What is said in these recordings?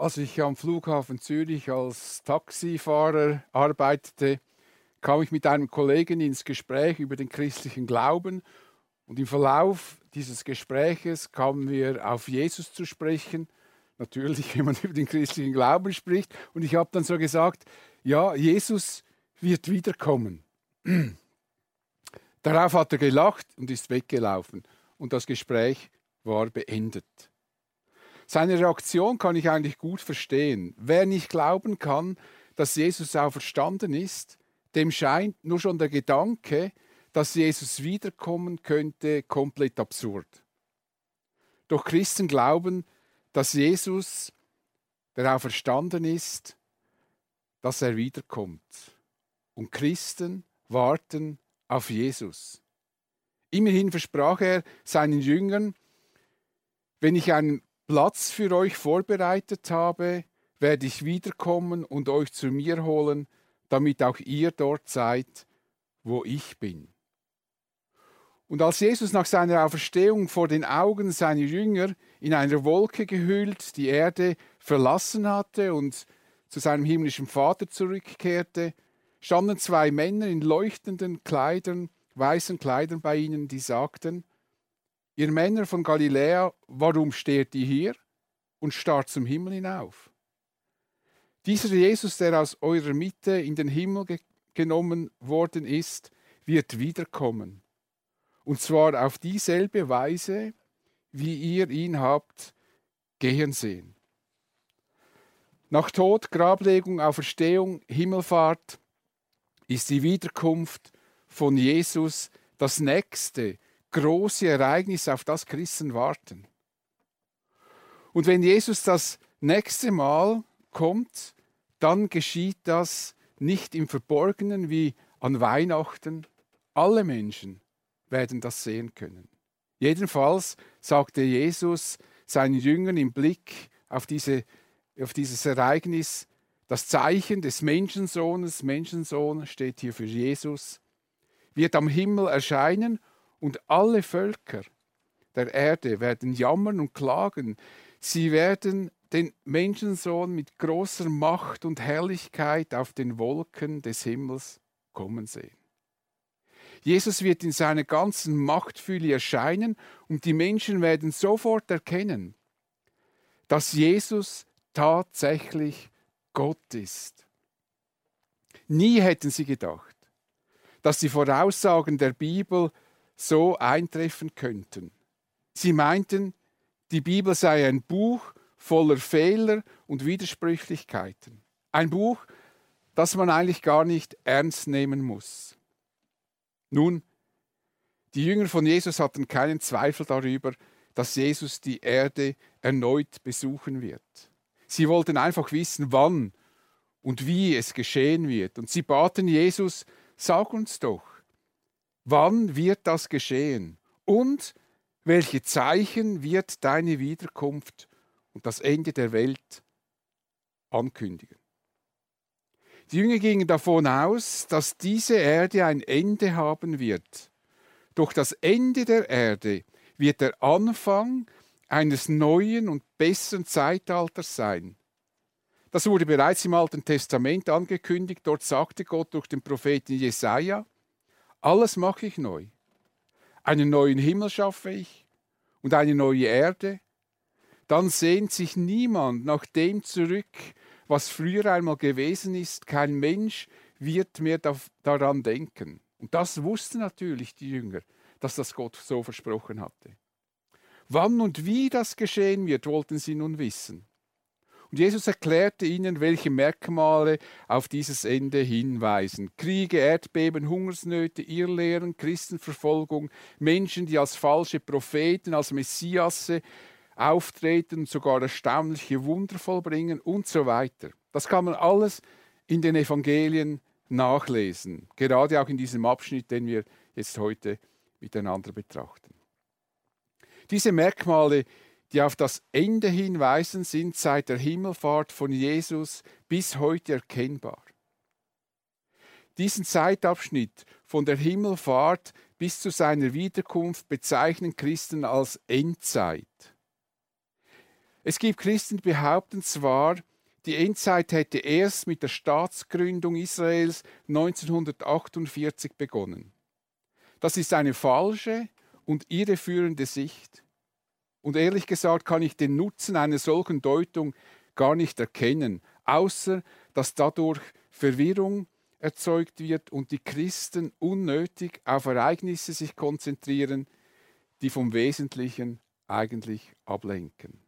Als ich am Flughafen Zürich als Taxifahrer arbeitete, kam ich mit einem Kollegen ins Gespräch über den christlichen Glauben und im Verlauf dieses Gespräches kamen wir auf Jesus zu sprechen. Natürlich, wenn man über den christlichen Glauben spricht. Und ich habe dann so gesagt, ja, Jesus wird wiederkommen. Darauf hat er gelacht und ist weggelaufen. Und das Gespräch war beendet. Seine Reaktion kann ich eigentlich gut verstehen. Wer nicht glauben kann, dass Jesus auferstanden ist, dem scheint nur schon der Gedanke, dass Jesus wiederkommen könnte, komplett absurd. Doch Christen glauben, dass Jesus, der auferstanden ist, dass er wiederkommt. Und Christen warten auf Jesus. Immerhin versprach er seinen Jüngern, wenn ich einen Platz für euch vorbereitet habe, werde ich wiederkommen und euch zu mir holen, damit auch ihr dort seid, wo ich bin. Und als Jesus nach seiner Auferstehung vor den Augen seiner Jünger in einer Wolke gehüllt die Erde verlassen hatte und zu seinem himmlischen Vater zurückkehrte, standen zwei Männer in leuchtenden Kleidern, weißen Kleidern bei ihnen, die sagten, Ihr Männer von Galiläa, warum steht ihr hier und starrt zum Himmel hinauf? Dieser Jesus, der aus eurer Mitte in den Himmel ge genommen worden ist, wird wiederkommen. Und zwar auf dieselbe Weise, wie ihr ihn habt gehen sehen. Nach Tod, Grablegung, Auferstehung, Himmelfahrt ist die Wiederkunft von Jesus das nächste, große Ereignis, auf das Christen warten. Und wenn Jesus das nächste Mal kommt, dann geschieht das nicht im Verborgenen wie an Weihnachten. Alle Menschen werden das sehen können. Jedenfalls sagte Jesus seinen Jüngern im Blick auf, diese, auf dieses Ereignis, das Zeichen des Menschensohnes, Menschensohn steht hier für Jesus, wird am Himmel erscheinen und alle Völker der Erde werden jammern und klagen. Sie werden den Menschensohn mit großer Macht und Herrlichkeit auf den Wolken des Himmels kommen sehen. Jesus wird in seiner ganzen Machtfülle erscheinen und die Menschen werden sofort erkennen, dass Jesus tatsächlich Gott ist. Nie hätten sie gedacht, dass die Voraussagen der Bibel so eintreffen könnten. Sie meinten, die Bibel sei ein Buch voller Fehler und Widersprüchlichkeiten. Ein Buch, das man eigentlich gar nicht ernst nehmen muss. Nun, die Jünger von Jesus hatten keinen Zweifel darüber, dass Jesus die Erde erneut besuchen wird. Sie wollten einfach wissen, wann und wie es geschehen wird. Und sie baten Jesus, sag uns doch, Wann wird das geschehen? Und welche Zeichen wird deine Wiederkunft und das Ende der Welt ankündigen? Die Jünger gingen davon aus, dass diese Erde ein Ende haben wird. Doch das Ende der Erde wird der Anfang eines neuen und besseren Zeitalters sein. Das wurde bereits im Alten Testament angekündigt. Dort sagte Gott durch den Propheten Jesaja: alles mache ich neu. Einen neuen Himmel schaffe ich und eine neue Erde. Dann sehnt sich niemand nach dem zurück, was früher einmal gewesen ist. Kein Mensch wird mehr daran denken. Und das wussten natürlich die Jünger, dass das Gott so versprochen hatte. Wann und wie das geschehen wird, wollten sie nun wissen. Und Jesus erklärte ihnen, welche Merkmale auf dieses Ende hinweisen. Kriege, Erdbeben, Hungersnöte, Irrlehren, Christenverfolgung, Menschen, die als falsche Propheten, als Messiasse auftreten und sogar erstaunliche Wunder vollbringen und so weiter. Das kann man alles in den Evangelien nachlesen, gerade auch in diesem Abschnitt, den wir jetzt heute miteinander betrachten. Diese Merkmale die auf das Ende hinweisen, sind seit der Himmelfahrt von Jesus bis heute erkennbar. Diesen Zeitabschnitt von der Himmelfahrt bis zu seiner Wiederkunft bezeichnen Christen als Endzeit. Es gibt Christen, die behaupten zwar, die Endzeit hätte erst mit der Staatsgründung Israels 1948 begonnen. Das ist eine falsche und irreführende Sicht. Und ehrlich gesagt kann ich den Nutzen einer solchen Deutung gar nicht erkennen, außer dass dadurch Verwirrung erzeugt wird und die Christen unnötig auf Ereignisse sich konzentrieren, die vom Wesentlichen eigentlich ablenken.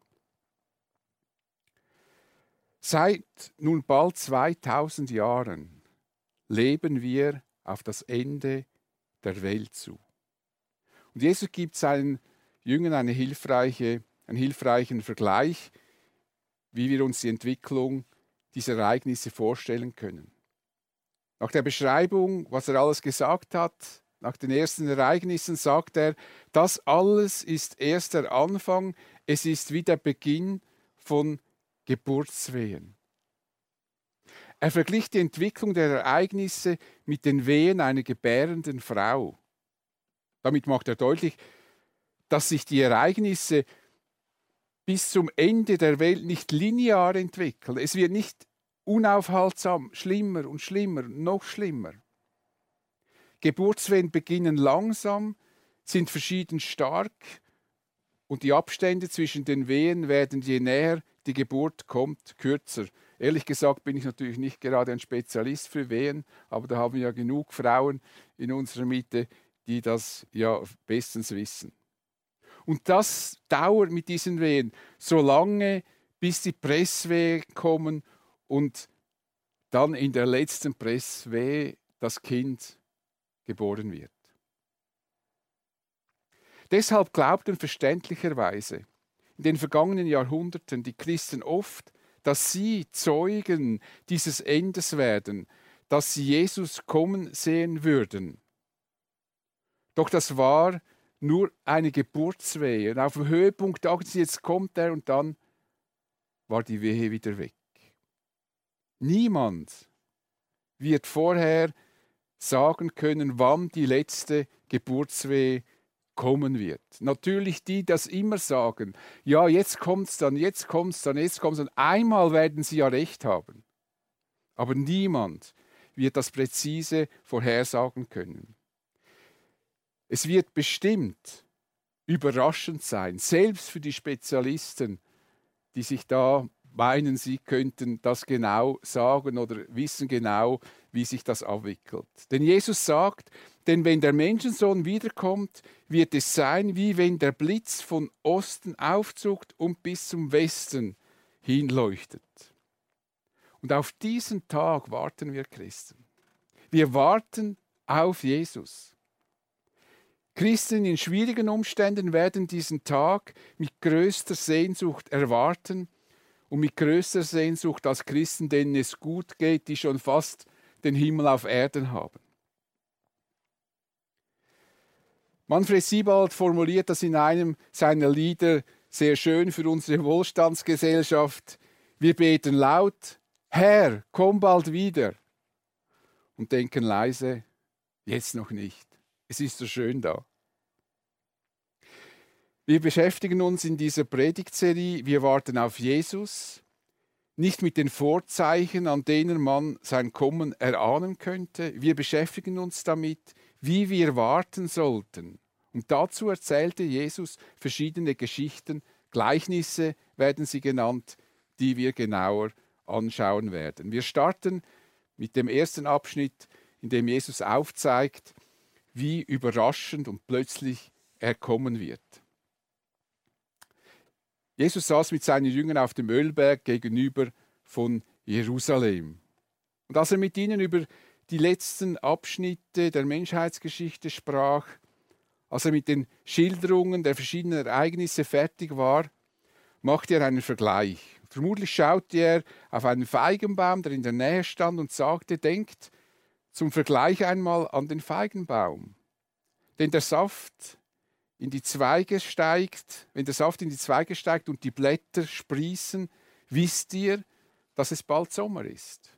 Seit nun bald 2000 Jahren leben wir auf das Ende der Welt zu. Und Jesus gibt seinen Jüngern eine hilfreiche, einen hilfreichen Vergleich, wie wir uns die Entwicklung dieser Ereignisse vorstellen können. Nach der Beschreibung, was er alles gesagt hat, nach den ersten Ereignissen sagt er, das alles ist erst der Anfang, es ist wie der Beginn von Geburtswehen. Er verglich die Entwicklung der Ereignisse mit den Wehen einer gebärenden Frau. Damit macht er deutlich, dass sich die Ereignisse bis zum Ende der Welt nicht linear entwickeln. Es wird nicht unaufhaltsam schlimmer und schlimmer, noch schlimmer. Geburtswehen beginnen langsam, sind verschieden stark und die Abstände zwischen den Wehen werden, je näher die Geburt kommt, kürzer. Ehrlich gesagt bin ich natürlich nicht gerade ein Spezialist für Wehen, aber da haben wir ja genug Frauen in unserer Mitte, die das ja bestens wissen. Und das dauert mit diesen Wehen so lange, bis die Presswehen kommen und dann in der letzten Presswehe das Kind geboren wird. Deshalb glaubten verständlicherweise in den vergangenen Jahrhunderten die Christen oft, dass sie Zeugen dieses Endes werden, dass sie Jesus kommen sehen würden. Doch das war nur eine Geburtswehe. Und auf dem Höhepunkt dachten sie, jetzt kommt er und dann war die Wehe wieder weg. Niemand wird vorher sagen können, wann die letzte Geburtswehe kommen wird. Natürlich die, das immer sagen, ja, jetzt kommt's dann, jetzt kommt's dann, jetzt kommt's dann. Einmal werden sie ja recht haben. Aber niemand wird das präzise vorhersagen können. Es wird bestimmt überraschend sein, selbst für die Spezialisten, die sich da meinen, sie könnten das genau sagen oder wissen genau, wie sich das abwickelt. Denn Jesus sagt, denn wenn der Menschensohn wiederkommt, wird es sein, wie wenn der Blitz von Osten aufzuckt und bis zum Westen hinleuchtet. Und auf diesen Tag warten wir Christen. Wir warten auf Jesus. Christen in schwierigen Umständen werden diesen Tag mit größter Sehnsucht erwarten und mit größter Sehnsucht als Christen, denen es gut geht, die schon fast den Himmel auf Erden haben. Manfred Siebald formuliert das in einem seiner Lieder sehr schön für unsere Wohlstandsgesellschaft. Wir beten laut, Herr, komm bald wieder. Und denken leise, jetzt noch nicht. Es ist so schön da. Wir beschäftigen uns in dieser Predigtserie, wir warten auf Jesus, nicht mit den Vorzeichen, an denen man sein Kommen erahnen könnte. Wir beschäftigen uns damit, wie wir warten sollten. Und dazu erzählte Jesus verschiedene Geschichten, Gleichnisse werden sie genannt, die wir genauer anschauen werden. Wir starten mit dem ersten Abschnitt, in dem Jesus aufzeigt, wie überraschend und plötzlich er kommen wird. Jesus saß mit seinen Jüngern auf dem Ölberg gegenüber von Jerusalem. Und als er mit ihnen über die letzten Abschnitte der Menschheitsgeschichte sprach, als er mit den Schilderungen der verschiedenen Ereignisse fertig war, machte er einen Vergleich. Vermutlich schaute er auf einen Feigenbaum, der in der Nähe stand, und sagte, denkt zum Vergleich einmal an den Feigenbaum. Denn der Saft in die Zweige steigt, wenn der Saft in die Zweige steigt und die Blätter sprießen, wisst ihr, dass es bald Sommer ist.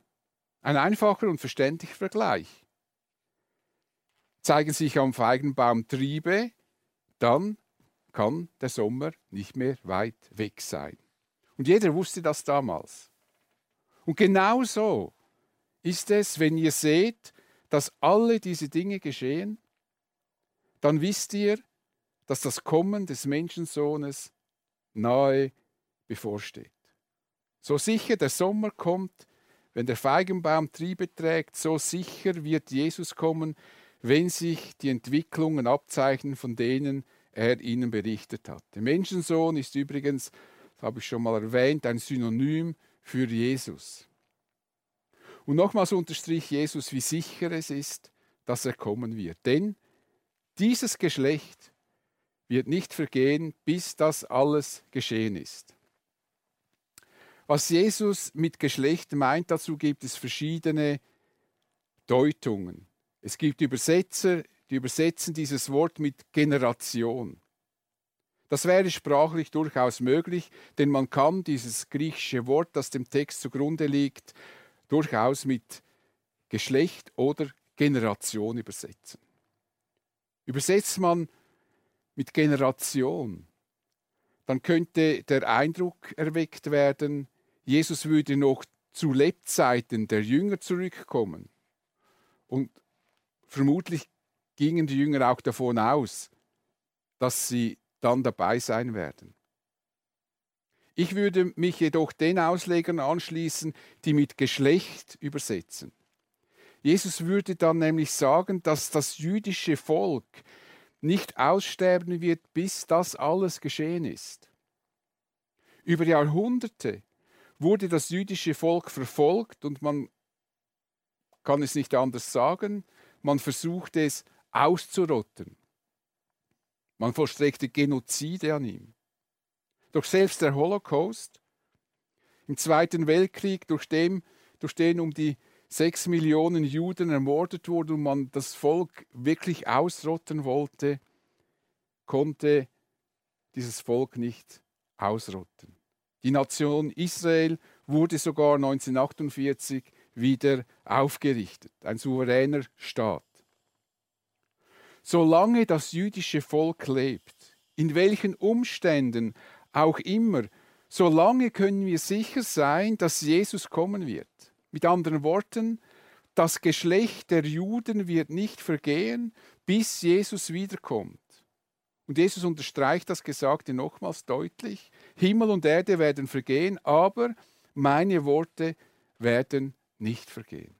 Ein einfacher und verständlicher Vergleich. Zeigen sich am Feigenbaum Triebe, dann kann der Sommer nicht mehr weit weg sein. Und jeder wusste das damals. Und genau so ist es, wenn ihr seht, dass alle diese Dinge geschehen, dann wisst ihr, dass das Kommen des Menschensohnes nahe bevorsteht. So sicher der Sommer kommt, wenn der Feigenbaum Triebe trägt, so sicher wird Jesus kommen, wenn sich die Entwicklungen abzeichnen, von denen er ihnen berichtet hat. Der Menschensohn ist übrigens, das habe ich schon mal erwähnt, ein Synonym für Jesus. Und nochmals unterstrich Jesus, wie sicher es ist, dass er kommen wird. Denn dieses Geschlecht wird nicht vergehen, bis das alles geschehen ist. Was Jesus mit Geschlecht meint, dazu gibt es verschiedene Deutungen. Es gibt Übersetzer, die übersetzen dieses Wort mit Generation. Das wäre sprachlich durchaus möglich, denn man kann dieses griechische Wort, das dem Text zugrunde liegt, durchaus mit Geschlecht oder Generation übersetzen. Übersetzt man mit Generation, dann könnte der Eindruck erweckt werden, Jesus würde noch zu Lebzeiten der Jünger zurückkommen. Und vermutlich gingen die Jünger auch davon aus, dass sie dann dabei sein werden. Ich würde mich jedoch den Auslegern anschließen, die mit Geschlecht übersetzen. Jesus würde dann nämlich sagen, dass das jüdische Volk nicht aussterben wird, bis das alles geschehen ist. Über Jahrhunderte wurde das jüdische Volk verfolgt und man kann es nicht anders sagen, man versuchte es auszurotten. Man vollstreckte Genozide an ihm. Doch selbst der Holocaust im Zweiten Weltkrieg, durch den, durch den um die sechs Millionen Juden ermordet wurden und man das Volk wirklich ausrotten wollte, konnte dieses Volk nicht ausrotten. Die Nation Israel wurde sogar 1948 wieder aufgerichtet, ein souveräner Staat. Solange das jüdische Volk lebt, in welchen Umständen auch immer, solange können wir sicher sein, dass Jesus kommen wird. Mit anderen Worten, das Geschlecht der Juden wird nicht vergehen, bis Jesus wiederkommt. Und Jesus unterstreicht das Gesagte nochmals deutlich. Himmel und Erde werden vergehen, aber meine Worte werden nicht vergehen.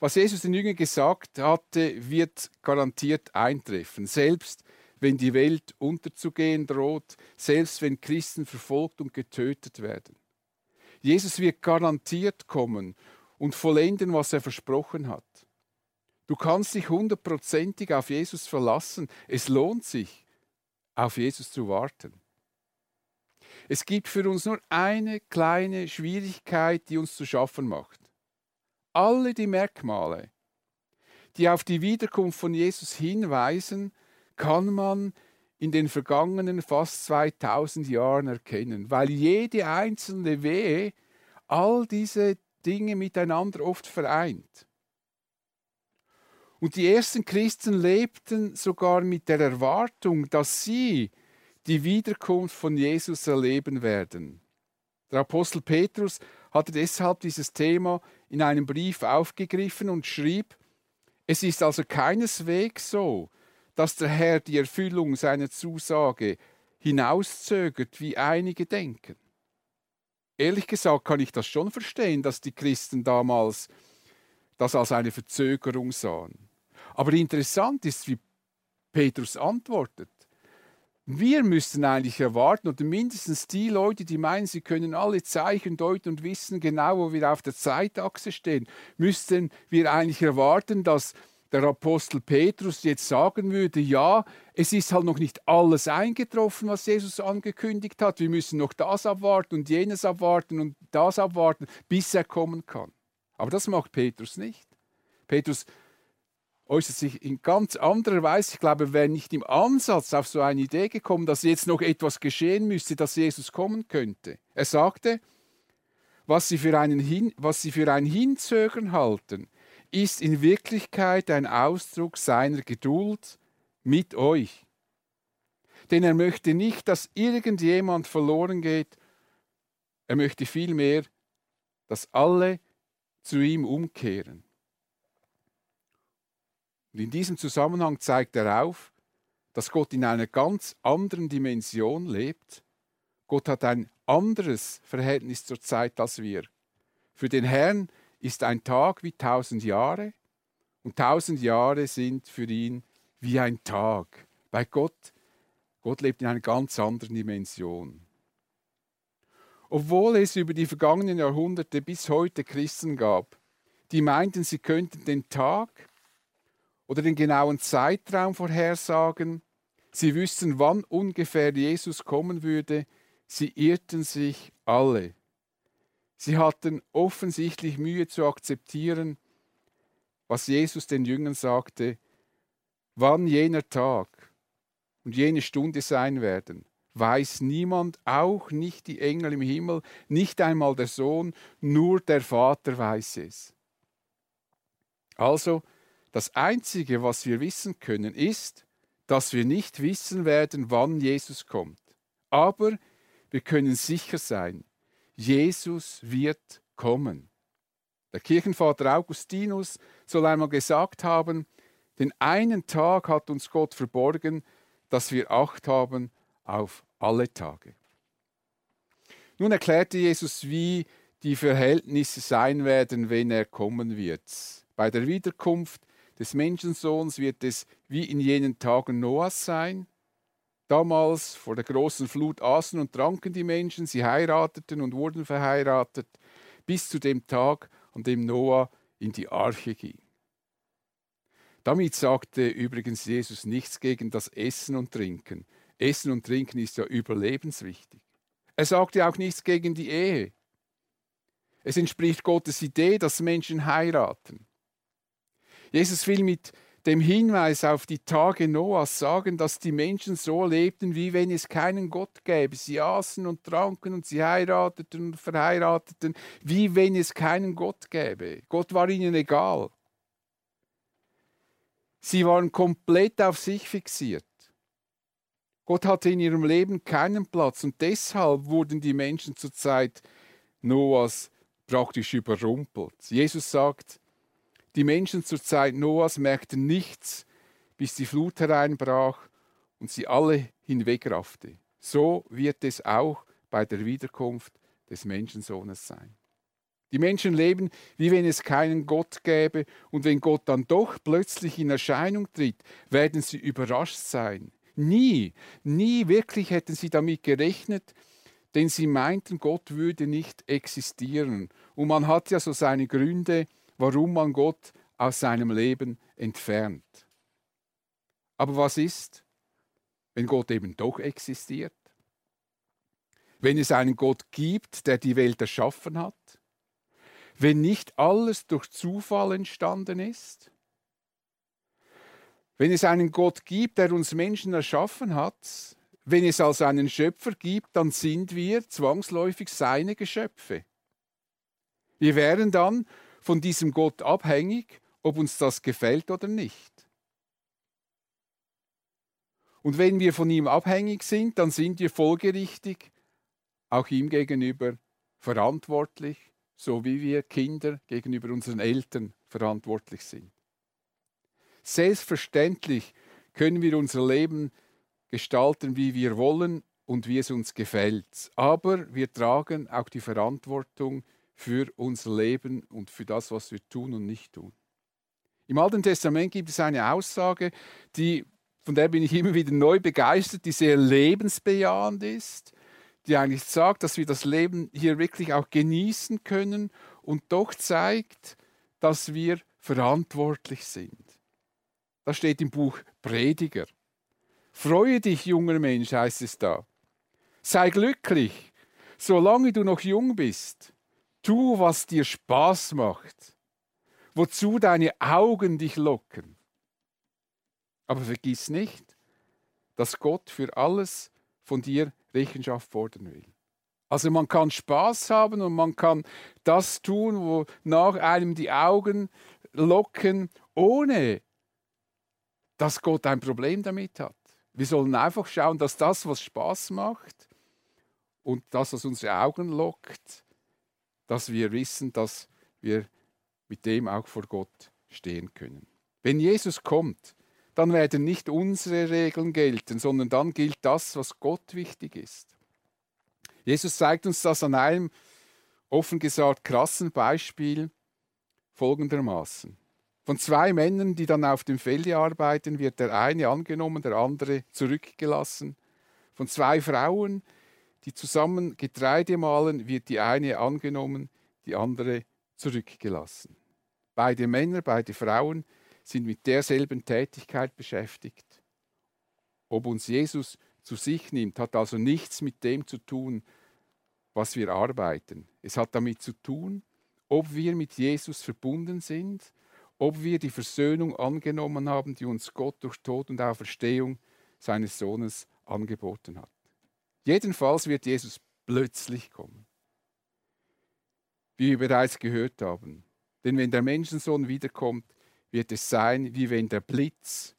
Was Jesus den Jüngern gesagt hatte, wird garantiert eintreffen. Selbst wenn die Welt unterzugehen droht, selbst wenn Christen verfolgt und getötet werden. Jesus wird garantiert kommen und vollenden, was er versprochen hat. Du kannst dich hundertprozentig auf Jesus verlassen. Es lohnt sich, auf Jesus zu warten. Es gibt für uns nur eine kleine Schwierigkeit, die uns zu schaffen macht. Alle die Merkmale, die auf die Wiederkunft von Jesus hinweisen, kann man in den vergangenen fast 2000 Jahren erkennen, weil jede einzelne Wehe all diese Dinge miteinander oft vereint. Und die ersten Christen lebten sogar mit der Erwartung, dass sie die Wiederkunft von Jesus erleben werden. Der Apostel Petrus hatte deshalb dieses Thema in einem Brief aufgegriffen und schrieb, es ist also keineswegs so, dass der Herr die Erfüllung seiner Zusage hinauszögert, wie einige denken. Ehrlich gesagt kann ich das schon verstehen, dass die Christen damals das als eine Verzögerung sahen. Aber interessant ist, wie Petrus antwortet. Wir müssen eigentlich erwarten, oder mindestens die Leute, die meinen, sie können alle Zeichen deuten und wissen genau, wo wir auf der Zeitachse stehen, müssten wir eigentlich erwarten, dass der Apostel Petrus jetzt sagen würde, ja, es ist halt noch nicht alles eingetroffen, was Jesus angekündigt hat. Wir müssen noch das abwarten und jenes abwarten und das abwarten, bis er kommen kann. Aber das macht Petrus nicht. Petrus äußert sich in ganz anderer Weise. Ich glaube, er wäre nicht im Ansatz auf so eine Idee gekommen, dass jetzt noch etwas geschehen müsste, dass Jesus kommen könnte. Er sagte, was sie für, einen Hin was sie für ein Hinzögern halten, ist in Wirklichkeit ein Ausdruck seiner Geduld mit euch. Denn er möchte nicht, dass irgendjemand verloren geht, Er möchte vielmehr, dass alle zu ihm umkehren. Und in diesem Zusammenhang zeigt er auf, dass Gott in einer ganz anderen Dimension lebt. Gott hat ein anderes Verhältnis zur Zeit als wir. Für den Herrn ist ein Tag wie tausend Jahre und tausend Jahre sind für ihn wie ein Tag. Bei Gott, Gott lebt in einer ganz anderen Dimension. Obwohl es über die vergangenen Jahrhunderte bis heute Christen gab, die meinten, sie könnten den Tag oder den genauen Zeitraum vorhersagen, sie wüssten, wann ungefähr Jesus kommen würde, sie irrten sich alle. Sie hatten offensichtlich Mühe zu akzeptieren, was Jesus den Jüngern sagte, wann jener Tag und jene Stunde sein werden, weiß niemand, auch nicht die Engel im Himmel, nicht einmal der Sohn, nur der Vater weiß es. Also, das Einzige, was wir wissen können, ist, dass wir nicht wissen werden, wann Jesus kommt. Aber wir können sicher sein, Jesus wird kommen. Der Kirchenvater Augustinus soll einmal gesagt haben, den einen Tag hat uns Gott verborgen, dass wir Acht haben auf alle Tage. Nun erklärte Jesus, wie die Verhältnisse sein werden, wenn er kommen wird. Bei der Wiederkunft des Menschensohns wird es wie in jenen Tagen Noahs sein. Damals vor der großen Flut aßen und tranken die Menschen, sie heirateten und wurden verheiratet, bis zu dem Tag, an dem Noah in die Arche ging. Damit sagte übrigens Jesus nichts gegen das Essen und Trinken. Essen und Trinken ist ja überlebenswichtig. Er sagte auch nichts gegen die Ehe. Es entspricht Gottes Idee, dass Menschen heiraten. Jesus will mit dem Hinweis auf die Tage Noahs sagen, dass die Menschen so lebten, wie wenn es keinen Gott gäbe. Sie aßen und tranken und sie heirateten und verheirateten, wie wenn es keinen Gott gäbe. Gott war ihnen egal. Sie waren komplett auf sich fixiert. Gott hatte in ihrem Leben keinen Platz und deshalb wurden die Menschen zur Zeit Noahs praktisch überrumpelt. Jesus sagt, die Menschen zur Zeit Noahs merkten nichts, bis die Flut hereinbrach und sie alle hinwegraffte. So wird es auch bei der Wiederkunft des Menschensohnes sein. Die Menschen leben, wie wenn es keinen Gott gäbe, und wenn Gott dann doch plötzlich in Erscheinung tritt, werden sie überrascht sein. Nie, nie wirklich hätten sie damit gerechnet, denn sie meinten, Gott würde nicht existieren. Und man hat ja so seine Gründe, warum man Gott aus seinem Leben entfernt. Aber was ist, wenn Gott eben doch existiert? Wenn es einen Gott gibt, der die Welt erschaffen hat? Wenn nicht alles durch Zufall entstanden ist? Wenn es einen Gott gibt, der uns Menschen erschaffen hat, wenn es also einen Schöpfer gibt, dann sind wir zwangsläufig seine Geschöpfe. Wir wären dann von diesem Gott abhängig, ob uns das gefällt oder nicht. Und wenn wir von ihm abhängig sind, dann sind wir folgerichtig auch ihm gegenüber verantwortlich, so wie wir Kinder gegenüber unseren Eltern verantwortlich sind. Selbstverständlich können wir unser Leben gestalten, wie wir wollen und wie es uns gefällt. Aber wir tragen auch die Verantwortung für unser Leben und für das, was wir tun und nicht tun. Im Alten Testament gibt es eine Aussage, die, von der bin ich immer wieder neu begeistert, die sehr lebensbejahend ist, die eigentlich sagt, dass wir das Leben hier wirklich auch genießen können und doch zeigt, dass wir verantwortlich sind. Das steht im Buch Prediger. Freue dich, junger Mensch, heißt es da. Sei glücklich, solange du noch jung bist. Tu, was dir Spaß macht, wozu deine Augen dich locken. Aber vergiss nicht, dass Gott für alles von dir Rechenschaft fordern will. Also man kann Spaß haben und man kann das tun, wo nach einem die Augen locken, ohne dass Gott ein Problem damit hat. Wir sollen einfach schauen, dass das, was Spaß macht und das, was unsere Augen lockt, dass wir wissen, dass wir mit dem auch vor Gott stehen können. Wenn Jesus kommt, dann werden nicht unsere Regeln gelten, sondern dann gilt das, was Gott wichtig ist. Jesus zeigt uns das an einem offen gesagt krassen Beispiel folgendermaßen. Von zwei Männern, die dann auf dem Felde arbeiten, wird der eine angenommen, der andere zurückgelassen. Von zwei Frauen, die zusammen Getreide mahlen, wird die eine angenommen, die andere zurückgelassen. Beide Männer, beide Frauen sind mit derselben Tätigkeit beschäftigt. Ob uns Jesus zu sich nimmt, hat also nichts mit dem zu tun, was wir arbeiten. Es hat damit zu tun, ob wir mit Jesus verbunden sind, ob wir die Versöhnung angenommen haben, die uns Gott durch Tod und Auferstehung seines Sohnes angeboten hat. Jedenfalls wird Jesus plötzlich kommen. Wie wir bereits gehört haben. Denn wenn der Menschensohn wiederkommt, wird es sein, wie wenn der Blitz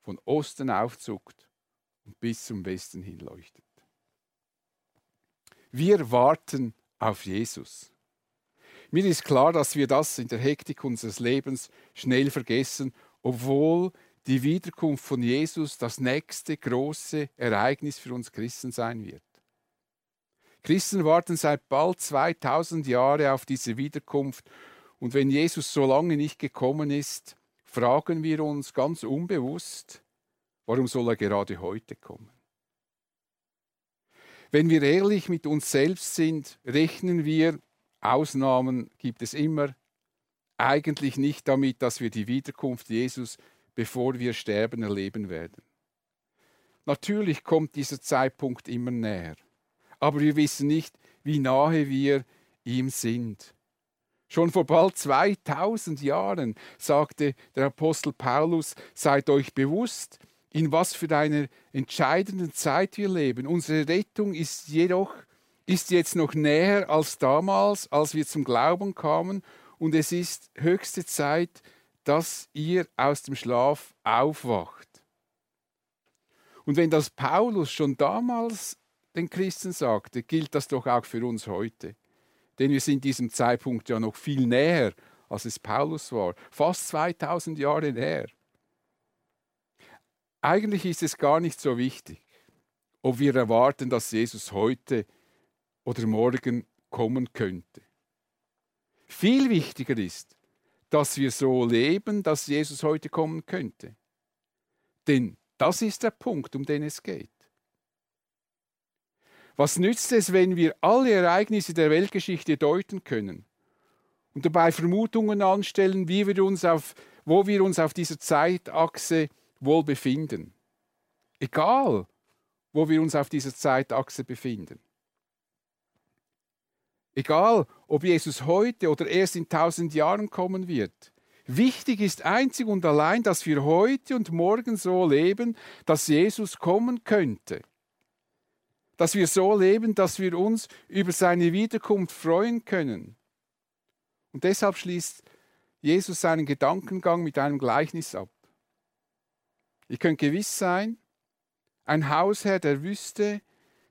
von Osten aufzuckt und bis zum Westen hin leuchtet. Wir warten auf Jesus. Mir ist klar, dass wir das in der Hektik unseres Lebens schnell vergessen, obwohl die Wiederkunft von Jesus das nächste große Ereignis für uns Christen sein wird. Christen warten seit bald 2000 Jahren auf diese Wiederkunft und wenn Jesus so lange nicht gekommen ist, fragen wir uns ganz unbewusst, warum soll er gerade heute kommen? Wenn wir ehrlich mit uns selbst sind, rechnen wir, Ausnahmen gibt es immer, eigentlich nicht damit, dass wir die Wiederkunft Jesus, bevor wir sterben, erleben werden. Natürlich kommt dieser Zeitpunkt immer näher, aber wir wissen nicht, wie nahe wir ihm sind. Schon vor bald 2000 Jahren sagte der Apostel Paulus, seid euch bewusst, in was für einer entscheidenden Zeit wir leben. Unsere Rettung ist jedoch ist jetzt noch näher als damals, als wir zum Glauben kamen, und es ist höchste Zeit, dass ihr aus dem Schlaf aufwacht. Und wenn das Paulus schon damals den Christen sagte, gilt das doch auch für uns heute. Denn wir sind diesem Zeitpunkt ja noch viel näher, als es Paulus war. Fast 2000 Jahre näher. Eigentlich ist es gar nicht so wichtig, ob wir erwarten, dass Jesus heute oder morgen kommen könnte. Viel wichtiger ist, dass wir so leben, dass Jesus heute kommen könnte. Denn das ist der Punkt, um den es geht. Was nützt es, wenn wir alle Ereignisse der Weltgeschichte deuten können und dabei Vermutungen anstellen, wie wir uns auf, wo wir uns auf dieser Zeitachse wohl befinden? Egal, wo wir uns auf dieser Zeitachse befinden. Egal, ob Jesus heute oder erst in tausend Jahren kommen wird. Wichtig ist einzig und allein, dass wir heute und morgen so leben, dass Jesus kommen könnte dass wir so leben, dass wir uns über seine Wiederkunft freuen können. Und deshalb schließt Jesus seinen Gedankengang mit einem Gleichnis ab. Ihr könnt gewiss sein, ein Hausherr, der wüsste,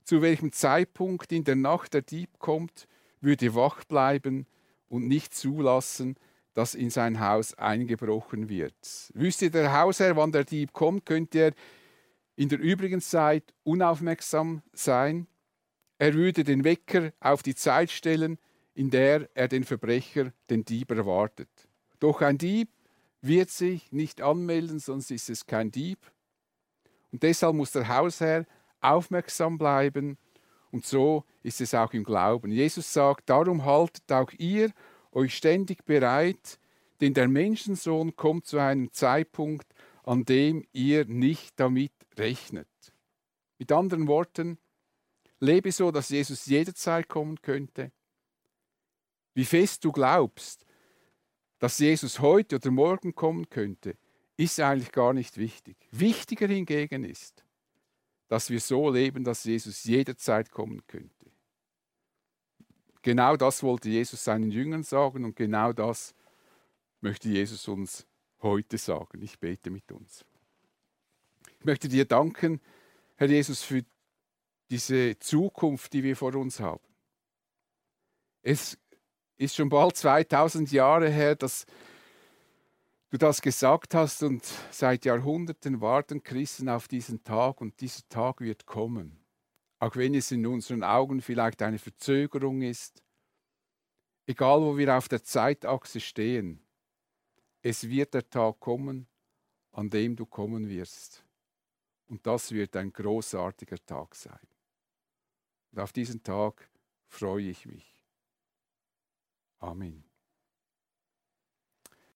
zu welchem Zeitpunkt in der Nacht der Dieb kommt, würde wach bleiben und nicht zulassen, dass in sein Haus eingebrochen wird. Wüsste der Hausherr, wann der Dieb kommt, könnte er in der übrigen Zeit unaufmerksam sein. Er würde den Wecker auf die Zeit stellen, in der er den Verbrecher, den Dieb erwartet. Doch ein Dieb wird sich nicht anmelden, sonst ist es kein Dieb. Und deshalb muss der Hausherr aufmerksam bleiben. Und so ist es auch im Glauben. Jesus sagt, darum haltet auch ihr euch ständig bereit, denn der Menschensohn kommt zu einem Zeitpunkt, an dem ihr nicht damit rechnet. Mit anderen Worten, lebe so, dass Jesus jederzeit kommen könnte. Wie fest du glaubst, dass Jesus heute oder morgen kommen könnte, ist eigentlich gar nicht wichtig. Wichtiger hingegen ist, dass wir so leben, dass Jesus jederzeit kommen könnte. Genau das wollte Jesus seinen Jüngern sagen und genau das möchte Jesus uns heute sagen. Ich bete mit uns. Ich möchte dir danken, Herr Jesus, für diese Zukunft, die wir vor uns haben. Es ist schon bald 2000 Jahre her, dass du das gesagt hast und seit Jahrhunderten warten Christen auf diesen Tag und dieser Tag wird kommen. Auch wenn es in unseren Augen vielleicht eine Verzögerung ist, egal wo wir auf der Zeitachse stehen, es wird der Tag kommen, an dem du kommen wirst. Und das wird ein großartiger Tag sein. Und auf diesen Tag freue ich mich. Amen.